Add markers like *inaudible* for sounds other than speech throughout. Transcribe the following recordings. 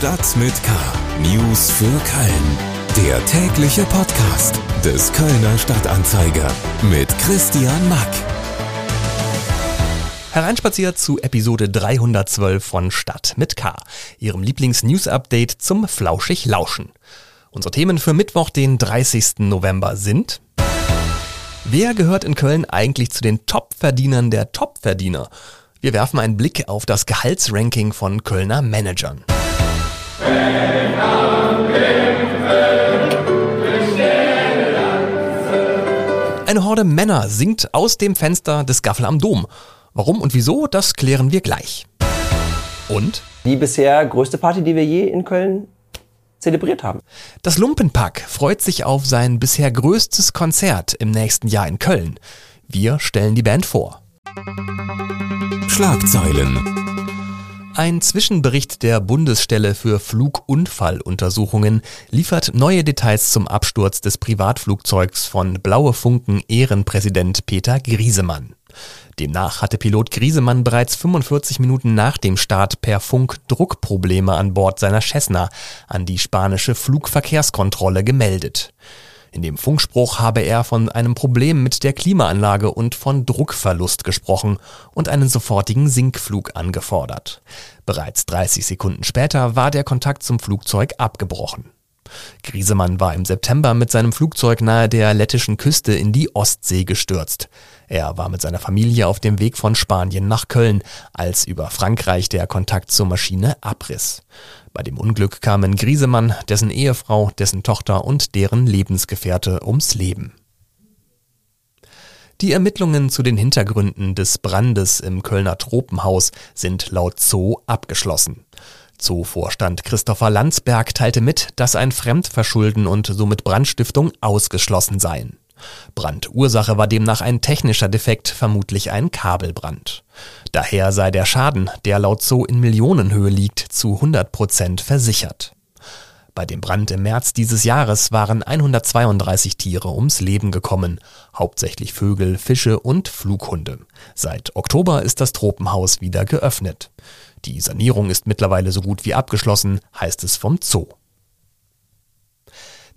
Stadt mit K. News für Köln. Der tägliche Podcast des Kölner Stadtanzeiger mit Christian Mack. Hereinspaziert zu Episode 312 von Stadt mit K, Ihrem Lieblings-News-Update zum Flauschig Lauschen. Unsere Themen für Mittwoch, den 30. November sind Wer gehört in Köln eigentlich zu den Top-Verdienern der Top-Verdiener? Wir werfen einen Blick auf das Gehaltsranking von Kölner Managern. Eine Horde Männer singt aus dem Fenster des Gaffel am Dom. Warum und wieso, das klären wir gleich. Und? Die bisher größte Party, die wir je in Köln zelebriert haben. Das Lumpenpack freut sich auf sein bisher größtes Konzert im nächsten Jahr in Köln. Wir stellen die Band vor. Schlagzeilen. Ein Zwischenbericht der Bundesstelle für Flugunfalluntersuchungen liefert neue Details zum Absturz des Privatflugzeugs von Blaue Funken Ehrenpräsident Peter Griesemann. Demnach hatte Pilot Griesemann bereits 45 Minuten nach dem Start per Funk Druckprobleme an Bord seiner Cessna an die spanische Flugverkehrskontrolle gemeldet. In dem Funkspruch habe er von einem Problem mit der Klimaanlage und von Druckverlust gesprochen und einen sofortigen Sinkflug angefordert. Bereits 30 Sekunden später war der Kontakt zum Flugzeug abgebrochen. Griesemann war im September mit seinem Flugzeug nahe der lettischen Küste in die Ostsee gestürzt. Er war mit seiner Familie auf dem Weg von Spanien nach Köln, als über Frankreich der Kontakt zur Maschine abriss. Bei dem Unglück kamen Griesemann, dessen Ehefrau, dessen Tochter und deren Lebensgefährte ums Leben. Die Ermittlungen zu den Hintergründen des Brandes im Kölner Tropenhaus sind laut Zoo abgeschlossen. Zoo-Vorstand Christopher Landsberg teilte mit, dass ein Fremdverschulden und somit Brandstiftung ausgeschlossen seien. Brandursache war demnach ein technischer Defekt, vermutlich ein Kabelbrand. Daher sei der Schaden, der laut Zoo in Millionenhöhe liegt, zu 100 Prozent versichert. Bei dem Brand im März dieses Jahres waren 132 Tiere ums Leben gekommen, hauptsächlich Vögel, Fische und Flughunde. Seit Oktober ist das Tropenhaus wieder geöffnet. Die Sanierung ist mittlerweile so gut wie abgeschlossen, heißt es vom Zoo.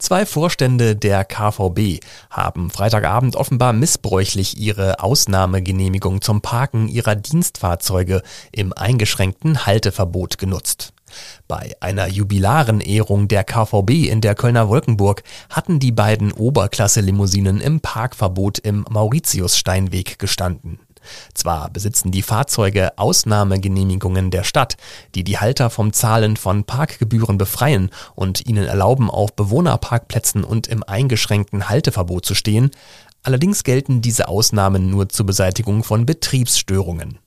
Zwei Vorstände der KVB haben Freitagabend offenbar missbräuchlich ihre Ausnahmegenehmigung zum Parken ihrer Dienstfahrzeuge im eingeschränkten Halteverbot genutzt. Bei einer jubilaren Ehrung der KVB in der Kölner Wolkenburg hatten die beiden Oberklasse-Limousinen im Parkverbot im Mauritiussteinweg gestanden. Zwar besitzen die Fahrzeuge Ausnahmegenehmigungen der Stadt, die die Halter vom Zahlen von Parkgebühren befreien und ihnen erlauben, auf Bewohnerparkplätzen und im eingeschränkten Halteverbot zu stehen, allerdings gelten diese Ausnahmen nur zur Beseitigung von Betriebsstörungen.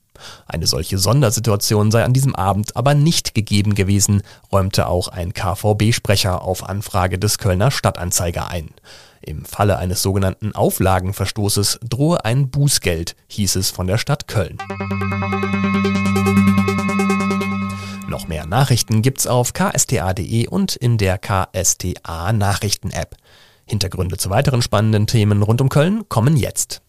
Eine solche Sondersituation sei an diesem Abend aber nicht gegeben gewesen, räumte auch ein KVB-Sprecher auf Anfrage des Kölner Stadtanzeiger ein. Im Falle eines sogenannten Auflagenverstoßes drohe ein Bußgeld, hieß es von der Stadt Köln. Noch mehr Nachrichten gibt's auf ksta.de und in der KSTA Nachrichten-App. Hintergründe zu weiteren spannenden Themen rund um Köln kommen jetzt.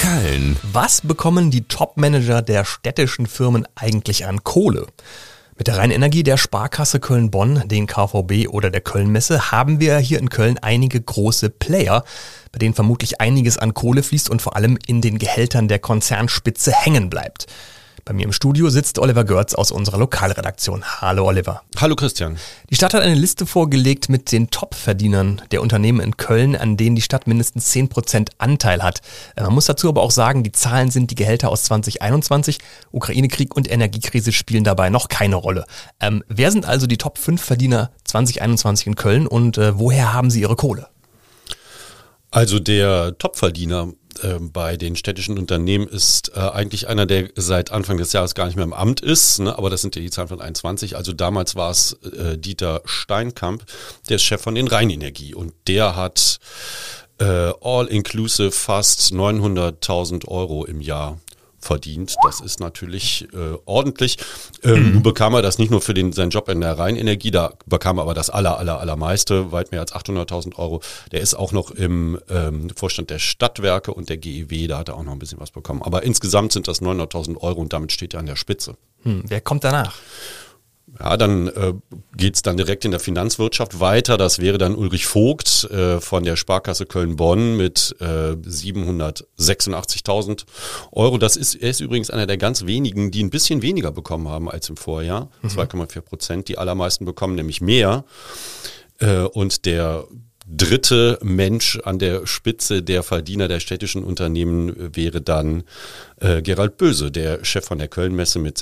Köln. Was bekommen die Top-Manager der städtischen Firmen eigentlich an Kohle? Mit der Rheinenergie der Sparkasse Köln-Bonn, den KVB oder der Kölnmesse haben wir hier in Köln einige große Player, bei denen vermutlich einiges an Kohle fließt und vor allem in den Gehältern der Konzernspitze hängen bleibt. Bei mir im Studio sitzt Oliver Görz aus unserer Lokalredaktion. Hallo Oliver. Hallo Christian. Die Stadt hat eine Liste vorgelegt mit den Top-Verdienern der Unternehmen in Köln, an denen die Stadt mindestens 10% Anteil hat. Äh, man muss dazu aber auch sagen, die Zahlen sind die Gehälter aus 2021. Ukraine-Krieg und Energiekrise spielen dabei noch keine Rolle. Ähm, wer sind also die Top 5 Verdiener 2021 in Köln und äh, woher haben sie ihre Kohle? Also der Topverdiener äh, bei den städtischen Unternehmen ist äh, eigentlich einer, der seit Anfang des Jahres gar nicht mehr im Amt ist, ne? aber das sind ja die Zahlen von 21. Also damals war es äh, Dieter Steinkamp, der ist Chef von den Rheinenergie und der hat äh, all-inclusive fast 900.000 Euro im Jahr verdient. Das ist natürlich äh, ordentlich. Ähm, mhm. Nun bekam er das nicht nur für den, seinen Job in der Rheinenergie, da bekam er aber das aller, aller, allermeiste, weit mehr als 800.000 Euro. Der ist auch noch im ähm, Vorstand der Stadtwerke und der GEW, da hat er auch noch ein bisschen was bekommen. Aber insgesamt sind das 900.000 Euro und damit steht er an der Spitze. Hm, wer kommt danach? Ja, dann äh, geht dann direkt in der Finanzwirtschaft weiter. Das wäre dann Ulrich Vogt äh, von der Sparkasse Köln-Bonn mit äh, 786.000 Euro. Das ist, er ist übrigens einer der ganz wenigen, die ein bisschen weniger bekommen haben als im Vorjahr. Mhm. 2,4 Prozent. Die allermeisten bekommen nämlich mehr. Äh, und der dritte Mensch an der Spitze der Verdiener der städtischen Unternehmen wäre dann äh, Gerald Böse, der Chef von der Kölnmesse mit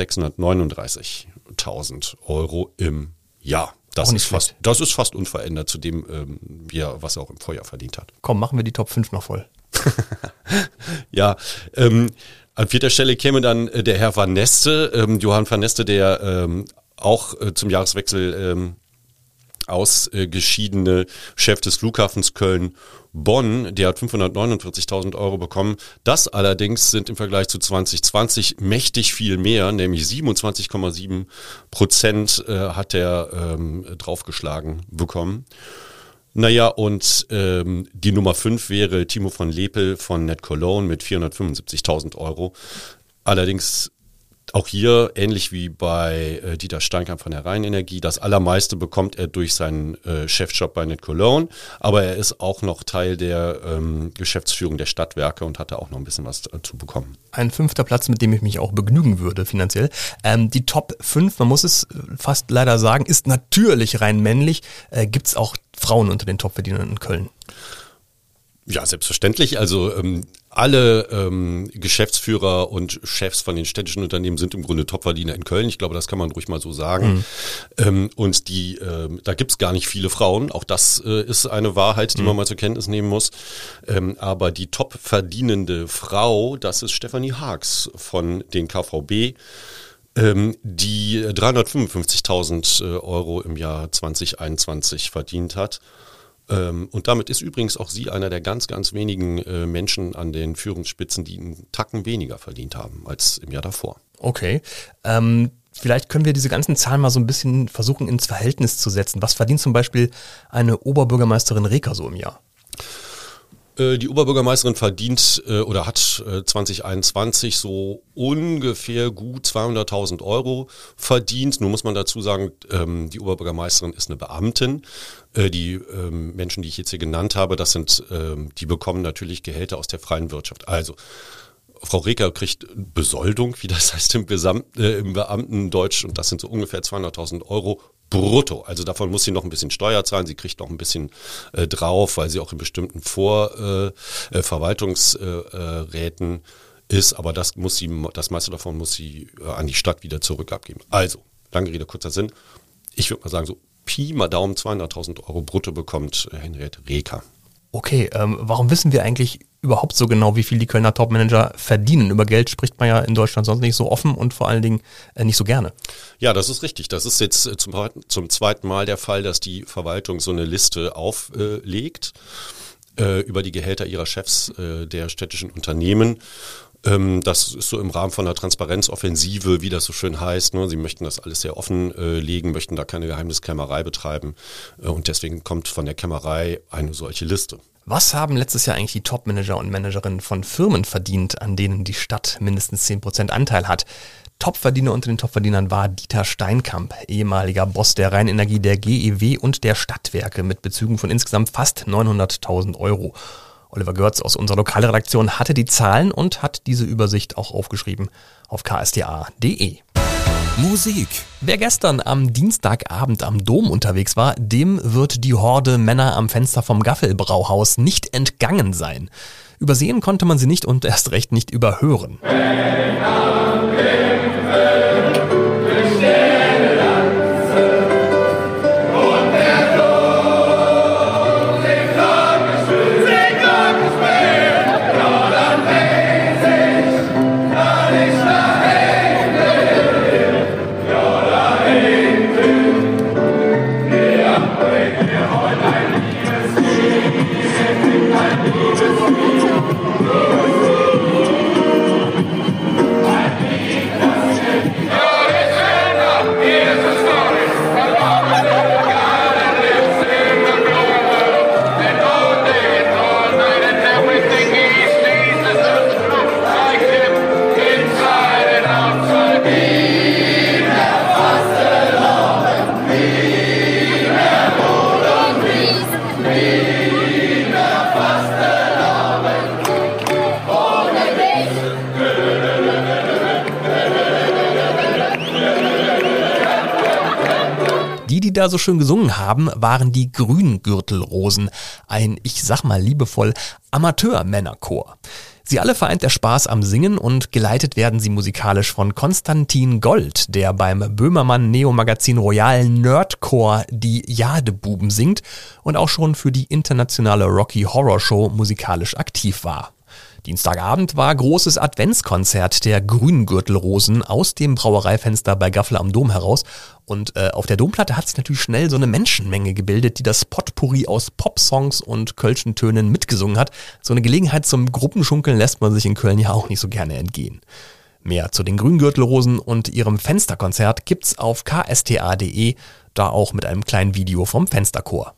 639.000 Euro im Jahr. Das ist, fast, das ist fast unverändert zu dem, ähm, wir, was er auch im Vorjahr verdient hat. Komm, machen wir die Top 5 noch voll. *laughs* ja, ähm, an vierter Stelle käme dann äh, der Herr Van Neste, ähm, Johann Van Neste, der ähm, auch äh, zum Jahreswechsel ähm, ausgeschiedene Chef des Flughafens Köln Bonn, der hat 549.000 Euro bekommen. Das allerdings sind im Vergleich zu 2020 mächtig viel mehr, nämlich 27,7 Prozent äh, hat er ähm, draufgeschlagen bekommen. Naja, und ähm, die Nummer 5 wäre Timo von Lepel von Net Cologne mit 475.000 Euro. Allerdings auch hier, ähnlich wie bei äh, Dieter Steinkamp von der Rheinenergie, das allermeiste bekommt er durch seinen äh, Chefjob bei Net Cologne, aber er ist auch noch Teil der ähm, Geschäftsführung der Stadtwerke und hat da auch noch ein bisschen was zu bekommen. Ein fünfter Platz, mit dem ich mich auch begnügen würde finanziell. Ähm, die Top 5, man muss es fast leider sagen, ist natürlich rein männlich. Äh, Gibt es auch Frauen unter den Topverdienern in Köln? Ja, selbstverständlich. Also ähm, alle ähm, Geschäftsführer und Chefs von den städtischen Unternehmen sind im Grunde Topverdiener in Köln. Ich glaube, das kann man ruhig mal so sagen. Mhm. Ähm, und die, ähm, da gibt's gar nicht viele Frauen. Auch das äh, ist eine Wahrheit, die mhm. man mal zur Kenntnis nehmen muss. Ähm, aber die topverdienende Frau, das ist Stefanie Haags von den KVB ähm, die 355.000 äh, Euro im Jahr 2021 verdient hat. Ähm, und damit ist übrigens auch sie einer der ganz, ganz wenigen äh, Menschen an den Führungsspitzen, die einen Tacken weniger verdient haben als im Jahr davor. Okay. Ähm, vielleicht können wir diese ganzen Zahlen mal so ein bisschen versuchen ins Verhältnis zu setzen. Was verdient zum Beispiel eine Oberbürgermeisterin Reker so im Jahr? Äh, die Oberbürgermeisterin verdient äh, oder hat 2021 äh, so ungefähr gut 200.000 Euro verdient. Nun muss man dazu sagen, ähm, die Oberbürgermeisterin ist eine Beamtin. Die ähm, Menschen, die ich jetzt hier genannt habe, das sind, ähm, die bekommen natürlich Gehälter aus der freien Wirtschaft. Also Frau Reker kriegt Besoldung, wie das heißt im, Gesamt, äh, im Beamtendeutsch, und das sind so ungefähr 200.000 Euro brutto. Also davon muss sie noch ein bisschen Steuer zahlen. Sie kriegt noch ein bisschen äh, drauf, weil sie auch in bestimmten Vorverwaltungsräten äh, äh, ist. Aber das muss sie, das meiste davon muss sie äh, an die Stadt wieder zurück abgeben. Also, lange Rede, kurzer Sinn. Ich würde mal sagen, so Pi mal Daumen 200.000 Euro brutto bekommt äh, Henriette Reker. Okay, ähm, warum wissen wir eigentlich überhaupt so genau, wie viel die Kölner Topmanager verdienen? Über Geld spricht man ja in Deutschland sonst nicht so offen und vor allen Dingen äh, nicht so gerne. Ja, das ist richtig. Das ist jetzt äh, zum, zum zweiten Mal der Fall, dass die Verwaltung so eine Liste auflegt äh, über die Gehälter ihrer Chefs äh, der städtischen Unternehmen ähm, das ist so im Rahmen von einer Transparenzoffensive, wie das so schön heißt. Ne? Sie möchten das alles sehr offen äh, legen, möchten da keine Geheimniskrämerei betreiben. Äh, und deswegen kommt von der Kämmerei eine solche Liste. Was haben letztes Jahr eigentlich die Topmanager und Managerinnen von Firmen verdient, an denen die Stadt mindestens 10% Anteil hat? Topverdiener unter den Topverdienern war Dieter Steinkamp, ehemaliger Boss der Rheinenergie, der GEW und der Stadtwerke mit Bezügen von insgesamt fast 900.000 Euro. Oliver Görz aus unserer Lokalredaktion hatte die Zahlen und hat diese Übersicht auch aufgeschrieben auf ksta.de. Musik. Wer gestern am Dienstagabend am Dom unterwegs war, dem wird die Horde Männer am Fenster vom Gaffelbrauhaus nicht entgangen sein. Übersehen konnte man sie nicht und erst recht nicht überhören. die da so schön gesungen haben, waren die Grüngürtelrosen, ein, ich sag mal liebevoll, Amateurmännerchor. Sie alle vereint der Spaß am Singen und geleitet werden sie musikalisch von Konstantin Gold, der beim Böhmermann Neo Magazin Royal Nerdcore die Jadebuben singt und auch schon für die internationale Rocky Horror Show musikalisch aktiv war. Dienstagabend war großes Adventskonzert der Grüngürtelrosen aus dem Brauereifenster bei Gaffel am Dom heraus. Und äh, auf der Domplatte hat sich natürlich schnell so eine Menschenmenge gebildet, die das Potpourri aus Popsongs und Kölschen Tönen mitgesungen hat. So eine Gelegenheit zum Gruppenschunkeln lässt man sich in Köln ja auch nicht so gerne entgehen. Mehr zu den Grüngürtelrosen und ihrem Fensterkonzert gibt's auf ksta.de, da auch mit einem kleinen Video vom Fensterchor.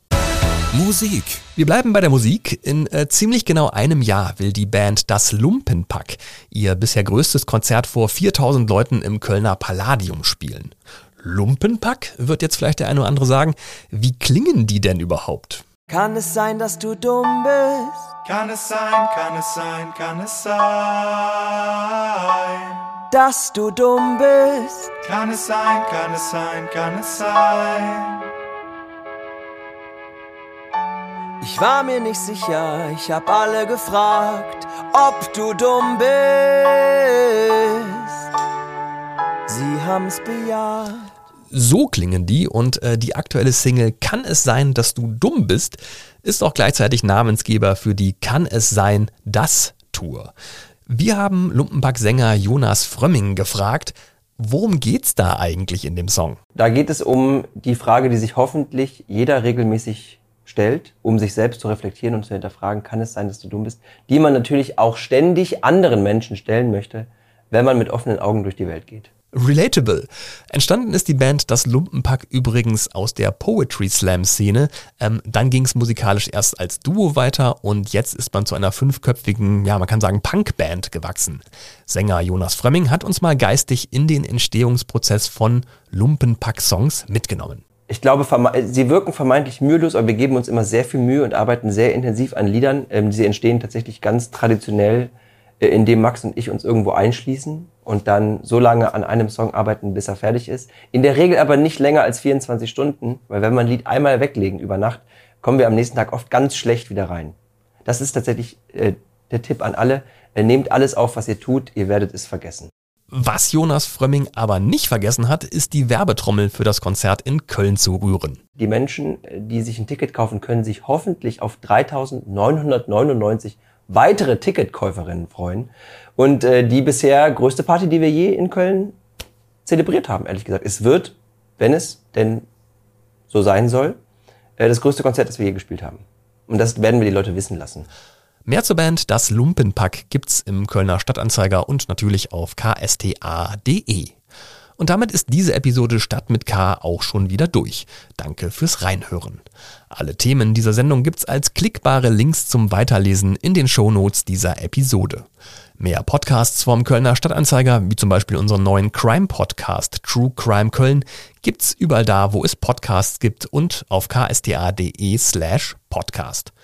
Musik. Wir bleiben bei der Musik. In äh, ziemlich genau einem Jahr will die Band Das Lumpenpack ihr bisher größtes Konzert vor 4000 Leuten im Kölner Palladium spielen. Lumpenpack, wird jetzt vielleicht der eine oder andere sagen. Wie klingen die denn überhaupt? Kann es sein, dass du dumm bist? Kann es sein, kann es sein, kann es sein? Dass du dumm bist? Kann es sein, kann es sein, kann es sein? Ich war mir nicht sicher, ich hab alle gefragt, ob du dumm bist. Sie haben's bejaht. So klingen die und äh, die aktuelle Single Kann es sein, dass du dumm bist, ist auch gleichzeitig Namensgeber für die Kann es sein, das Tour. Wir haben Lumpenpack-Sänger Jonas Frömming gefragt, worum geht's da eigentlich in dem Song? Da geht es um die Frage, die sich hoffentlich jeder regelmäßig stellt, um sich selbst zu reflektieren und zu hinterfragen, kann es sein, dass du dumm bist, die man natürlich auch ständig anderen Menschen stellen möchte, wenn man mit offenen Augen durch die Welt geht. Relatable. Entstanden ist die Band Das Lumpenpack übrigens aus der Poetry Slam Szene. Ähm, dann ging es musikalisch erst als Duo weiter und jetzt ist man zu einer fünfköpfigen, ja man kann sagen Punkband gewachsen. Sänger Jonas Frömming hat uns mal geistig in den Entstehungsprozess von Lumpenpack-Songs mitgenommen. Ich glaube, sie wirken vermeintlich mühelos, aber wir geben uns immer sehr viel Mühe und arbeiten sehr intensiv an Liedern. Ähm, sie entstehen tatsächlich ganz traditionell, äh, indem Max und ich uns irgendwo einschließen und dann so lange an einem Song arbeiten, bis er fertig ist. In der Regel aber nicht länger als 24 Stunden, weil wenn wir ein Lied einmal weglegen über Nacht, kommen wir am nächsten Tag oft ganz schlecht wieder rein. Das ist tatsächlich äh, der Tipp an alle. Äh, nehmt alles auf, was ihr tut, ihr werdet es vergessen. Was Jonas Frömming aber nicht vergessen hat, ist die Werbetrommel für das Konzert in Köln zu rühren. Die Menschen, die sich ein Ticket kaufen, können sich hoffentlich auf 3.999 weitere Ticketkäuferinnen freuen. Und äh, die bisher größte Party, die wir je in Köln zelebriert haben, ehrlich gesagt. Es wird, wenn es denn so sein soll, äh, das größte Konzert, das wir je gespielt haben. Und das werden wir die Leute wissen lassen. Mehr zur Band Das Lumpenpack gibt's im Kölner Stadtanzeiger und natürlich auf ksta.de. Und damit ist diese Episode Stadt mit K auch schon wieder durch. Danke fürs Reinhören. Alle Themen dieser Sendung gibt's als klickbare Links zum Weiterlesen in den Shownotes dieser Episode. Mehr Podcasts vom Kölner Stadtanzeiger, wie zum Beispiel unseren neuen Crime-Podcast True Crime Köln, gibt's überall da, wo es Podcasts gibt und auf ksta.de slash podcast.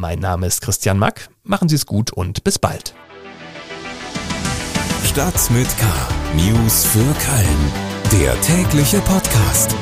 Mein Name ist Christian Mack. Machen Sie es gut und bis bald. Stadt mit K. News für Köln. Der tägliche Podcast.